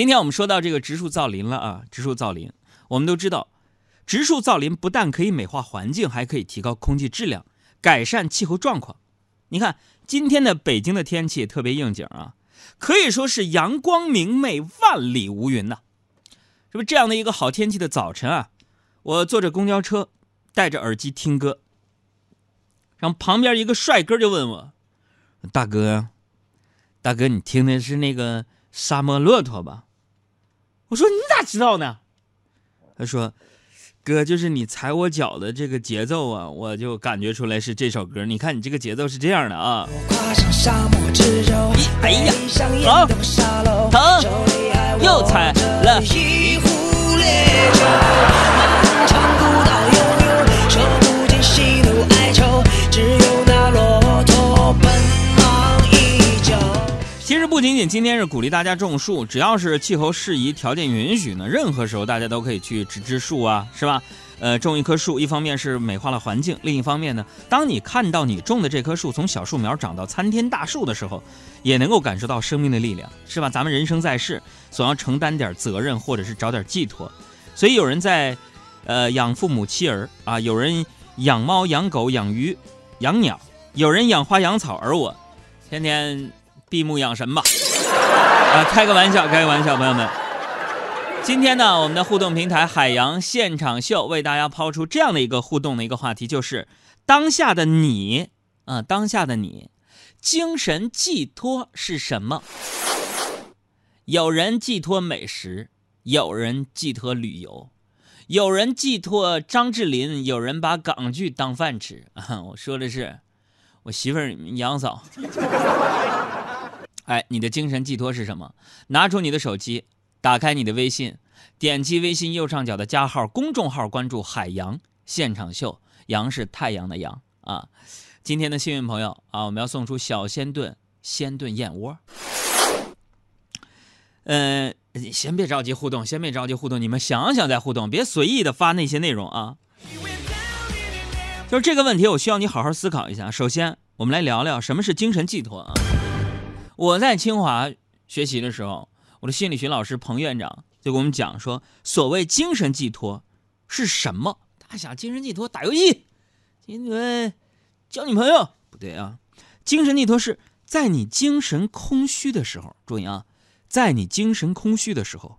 今天我们说到这个植树造林了啊，植树造林，我们都知道，植树造林不但可以美化环境，还可以提高空气质量，改善气候状况。你看今天的北京的天气特别应景啊，可以说是阳光明媚，万里无云呐。是不是这样的一个好天气的早晨啊？我坐着公交车，戴着耳机听歌，然后旁边一个帅哥就问我：“大哥，大哥，你听的是那个沙漠骆驼吧？”我说：“你咋知道呢？”他说：“哥，就是你踩我脚的这个节奏啊，我就感觉出来是这首歌。你看你这个节奏是这样的啊。”哎呀，好，疼，又踩了。其实不仅仅今天是鼓励大家种树，只要是气候适宜、条件允许呢，任何时候大家都可以去植植树啊，是吧？呃，种一棵树，一方面是美化了环境，另一方面呢，当你看到你种的这棵树从小树苗长到参天大树的时候，也能够感受到生命的力量，是吧？咱们人生在世，总要承担点责任，或者是找点寄托。所以有人在，呃，养父母妻儿啊，有人养猫养狗养鱼养鸟，有人养花养草，而我，天天。闭目养神吧，啊，开个玩笑，开个玩笑，朋友们。今天呢，我们的互动平台海洋现场秀为大家抛出这样的一个互动的一个话题，就是当下的你，啊，当下的你，精神寄托是什么？有人寄托美食，有人寄托旅游，有人寄托张智霖，有人把港剧当饭吃。啊，我说的是我媳妇儿杨嫂。哎，你的精神寄托是什么？拿出你的手机，打开你的微信，点击微信右上角的加号公众号，关注“海洋现场秀”，阳是太阳的阳啊。今天的幸运朋友啊，我们要送出小鲜炖鲜炖燕窝。嗯，先别着急互动，先别着急互动，你们想想再互动，别随意的发那些内容啊。就是这个问题，我需要你好好思考一下。首先，我们来聊聊什么是精神寄托啊。我在清华学习的时候，我的心理学老师彭院长就给我们讲说，所谓精神寄托是什么？他想精神寄托打游戏，因为交女朋友不对啊。精神寄托是在你精神空虚的时候，注意啊，在你精神空虚的时候，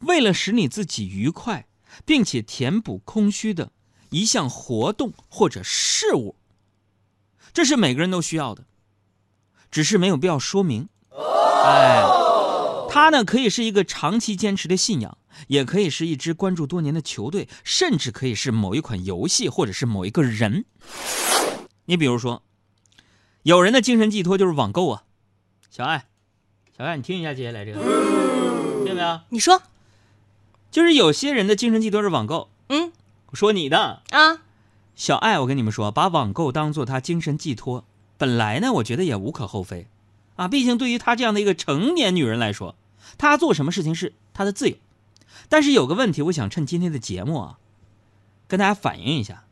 为了使你自己愉快，并且填补空虚的一项活动或者事物，这是每个人都需要的。只是没有必要说明，哎，它呢可以是一个长期坚持的信仰，也可以是一支关注多年的球队，甚至可以是某一款游戏，或者是某一个人。你比如说，有人的精神寄托就是网购啊。小爱，小爱，你听一下接下来这个，听见没有？你说，就是有些人的精神寄托是网购。嗯，我说你的啊，小爱，我跟你们说，把网购当做他精神寄托。本来呢，我觉得也无可厚非，啊，毕竟对于她这样的一个成年女人来说，她做什么事情是她的自由。但是有个问题，我想趁今天的节目啊，跟大家反映一下。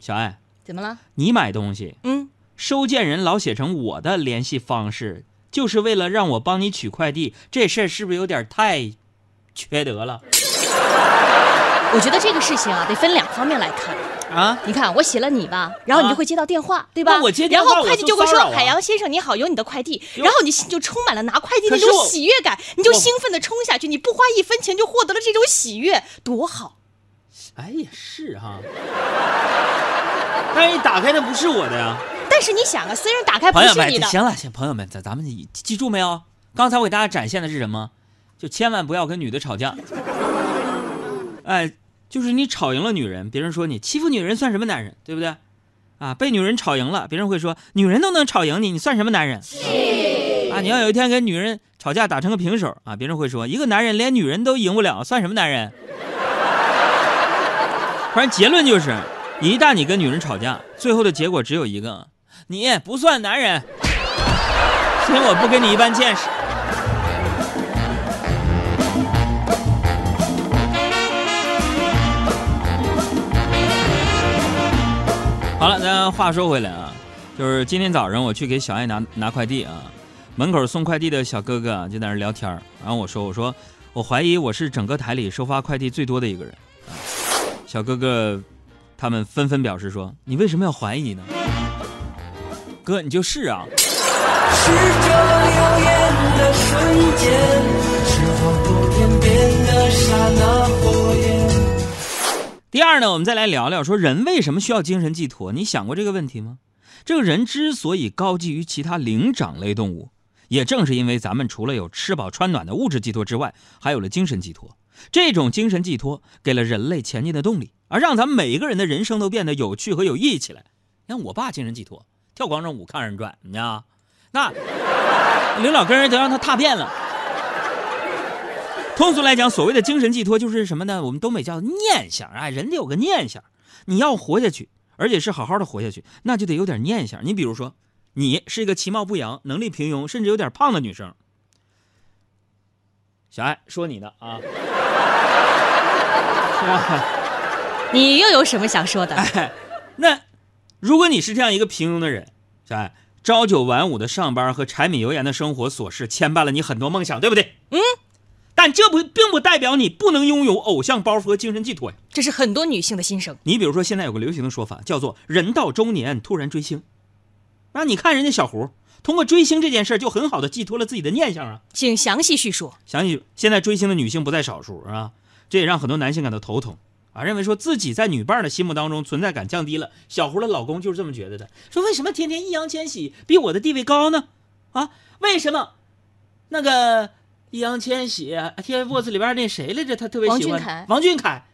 小爱，怎么了？你买东西，嗯，收件人老写成我的联系方式，就是为了让我帮你取快递，这事儿是不是有点太缺德了？我觉得这个事情啊，得分两方面来看。啊，你看我写了你吧，然后你就会接到电话，对吧？我接电话，然后快递就会说：“海洋先生，你好，有你的快递。”然后你心就充满了拿快递那种喜悦感，你就兴奋的冲下去，你不花一分钱就获得了这种喜悦，多好！哎，也是哈。但是你打开的不是我的呀。但是你想啊，虽然打开不是你的，行了，行，朋友们，咱咱们记住没有？刚才我给大家展现的是什么？就千万不要跟女的吵架。哎。就是你吵赢了女人，别人说你欺负女人算什么男人，对不对？啊，被女人吵赢了，别人会说女人都能吵赢你，你算什么男人？啊，你要有一天跟女人吵架打成个平手啊，别人会说一个男人连女人都赢不了，算什么男人？反正结论就是，一旦你跟女人吵架，最后的结果只有一个，你不算男人。行，我不跟你一般见识。好了，咱话说回来啊，就是今天早上我去给小爱拿拿快递啊，门口送快递的小哥哥就在那聊天然后我说我说我怀疑我是整个台里收发快递最多的一个人。啊，小哥哥，他们纷纷表示说：“你为什么要怀疑呢？哥，你就是啊。”是这耀眼的瞬间，是否第二呢，我们再来聊聊说人为什么需要精神寄托？你想过这个问题吗？这个人之所以高级于其他灵长类动物，也正是因为咱们除了有吃饱穿暖的物质寄托之外，还有了精神寄托。这种精神寄托给了人类前进的动力，而让咱们每一个人的人生都变得有趣和有意义起来。你看我爸精神寄托，跳广场舞看人转，你知道那 领导跟人都让他踏遍了。通俗来讲，所谓的精神寄托就是什么呢？我们东北叫念想啊，人得有个念想。你要活下去，而且是好好的活下去，那就得有点念想。你比如说，你是一个其貌不扬、能力平庸，甚至有点胖的女生。小爱说你的啊，你又有什么想说的？哎，那如果你是这样一个平庸的人，小爱，朝九晚五的上班和柴米油盐的生活琐事牵绊了你很多梦想，对不对？这不并不代表你不能拥有偶像包袱和精神寄托呀。这是很多女性的心声。你比如说，现在有个流行的说法叫做“人到中年突然追星”，那你看人家小胡通过追星这件事就很好的寄托了自己的念想啊。请详细叙述。详细，现在追星的女性不在少数啊，这也让很多男性感到头疼啊，认为说自己在女伴的心目当中存在感降低了。小胡的老公就是这么觉得的，说为什么天天易烊千玺比我的地位高呢？啊，为什么那个？易烊千玺，TFBOYS 里边那谁来着？他特别喜欢王俊凯。王俊凯，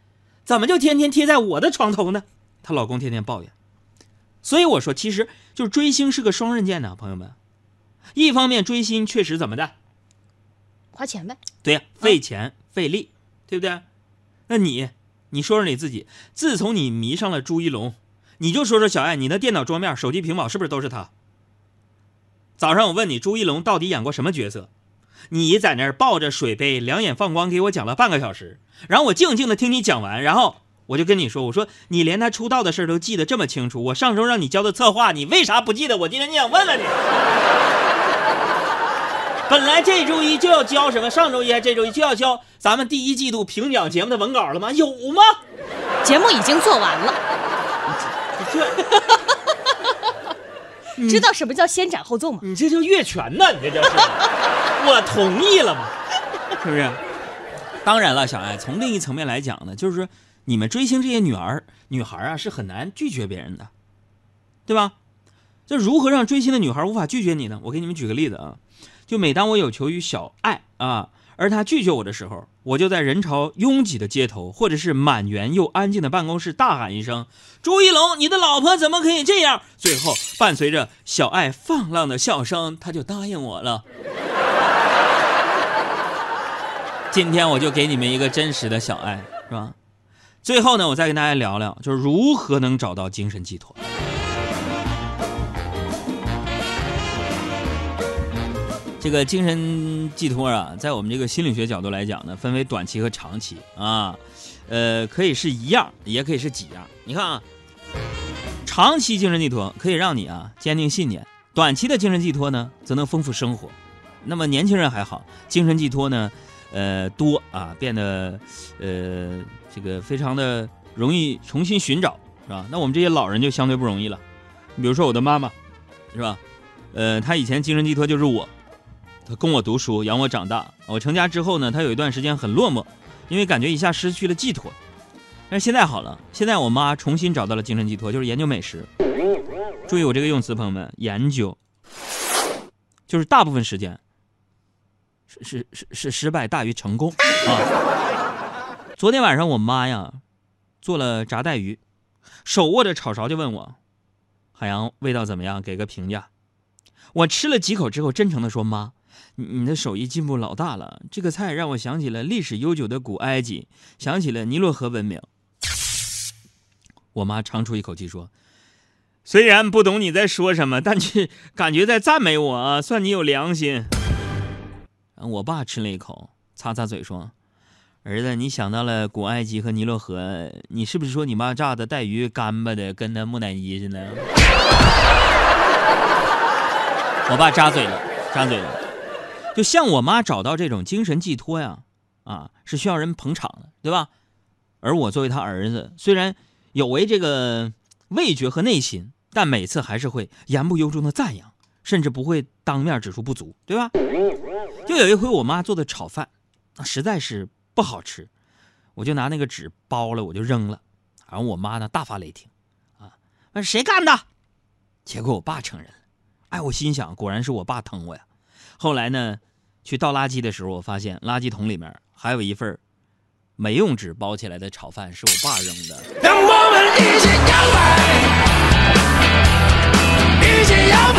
怎么就天天贴在我的床头呢？她老公天天抱怨。所以我说，其实就是追星是个双刃剑呢，朋友们。一方面追星确实怎么的，花钱呗。对呀，费钱费力，对不对？那你，你说说你自己，自从你迷上了朱一龙，你就说说小爱，你的电脑桌面、手机屏保是不是都是他？早上我问你，朱一龙到底演过什么角色？你在那儿抱着水杯，两眼放光，给我讲了半个小时，然后我静静的听你讲完，然后我就跟你说，我说你连他出道的事都记得这么清楚，我上周让你交的策划，你为啥不记得？我今天就想问问你。本来这周一就要交什么？上周一还这周一就要交咱们第一季度评奖节目的文稿了吗？有吗？节目已经做完了。这。知道什么叫先斩后奏吗？你这叫越权呢？你这叫是？我同意了嘛？是不是？当然了，小爱，从另一层面来讲呢，就是说你们追星这些女儿、女孩啊，是很难拒绝别人的，对吧？这如何让追星的女孩无法拒绝你呢？我给你们举个例子啊，就每当我有求于小爱啊。而他拒绝我的时候，我就在人潮拥挤的街头，或者是满员又安静的办公室大喊一声：“朱一龙，你的老婆怎么可以这样？”最后伴随着小爱放浪的笑声，他就答应我了。今天我就给你们一个真实的小爱，是吧？最后呢，我再跟大家聊聊，就是如何能找到精神寄托。这个精神寄托啊，在我们这个心理学角度来讲呢，分为短期和长期啊，呃，可以是一样，也可以是几样。你看啊，长期精神寄托可以让你啊坚定信念，短期的精神寄托呢，则能丰富生活。那么年轻人还好，精神寄托呢，呃多啊，变得呃这个非常的容易重新寻找，是吧？那我们这些老人就相对不容易了。你比如说我的妈妈，是吧？呃，她以前精神寄托就是我。她供我读书，养我长大。我成家之后呢，她有一段时间很落寞，因为感觉一下失去了寄托。但是现在好了，现在我妈重新找到了精神寄托，就是研究美食。注意我这个用词，朋友们，研究，就是大部分时间是是是失败大于成功啊。昨天晚上我妈呀做了炸带鱼，手握着炒勺就问我：“海洋味道怎么样？给个评价。”我吃了几口之后，真诚的说：“妈。”你的手艺进步老大了，这个菜让我想起了历史悠久的古埃及，想起了尼罗河文明。我妈长出一口气说：“虽然不懂你在说什么，但却感觉在赞美我，算你有良心。”我爸吃了一口，擦擦嘴说：“儿子，你想到了古埃及和尼罗河，你是不是说你妈炸的带鱼干巴的跟那木乃伊似的？” 我爸扎嘴了，扎嘴了。就像我妈找到这种精神寄托呀，啊，是需要人捧场的，对吧？而我作为他儿子，虽然有违这个味觉和内心，但每次还是会言不由衷的赞扬，甚至不会当面指出不足，对吧？就有一回我妈做的炒饭，那实在是不好吃，我就拿那个纸包了，我就扔了，然后我妈呢大发雷霆，啊，那谁干的？结果我爸承认了，哎，我心想，果然是我爸疼我呀。后来呢，去倒垃圾的时候，我发现垃圾桶里面还有一份没用纸包起来的炒饭，是我爸扔的。让我们一起摇摆，一起摇。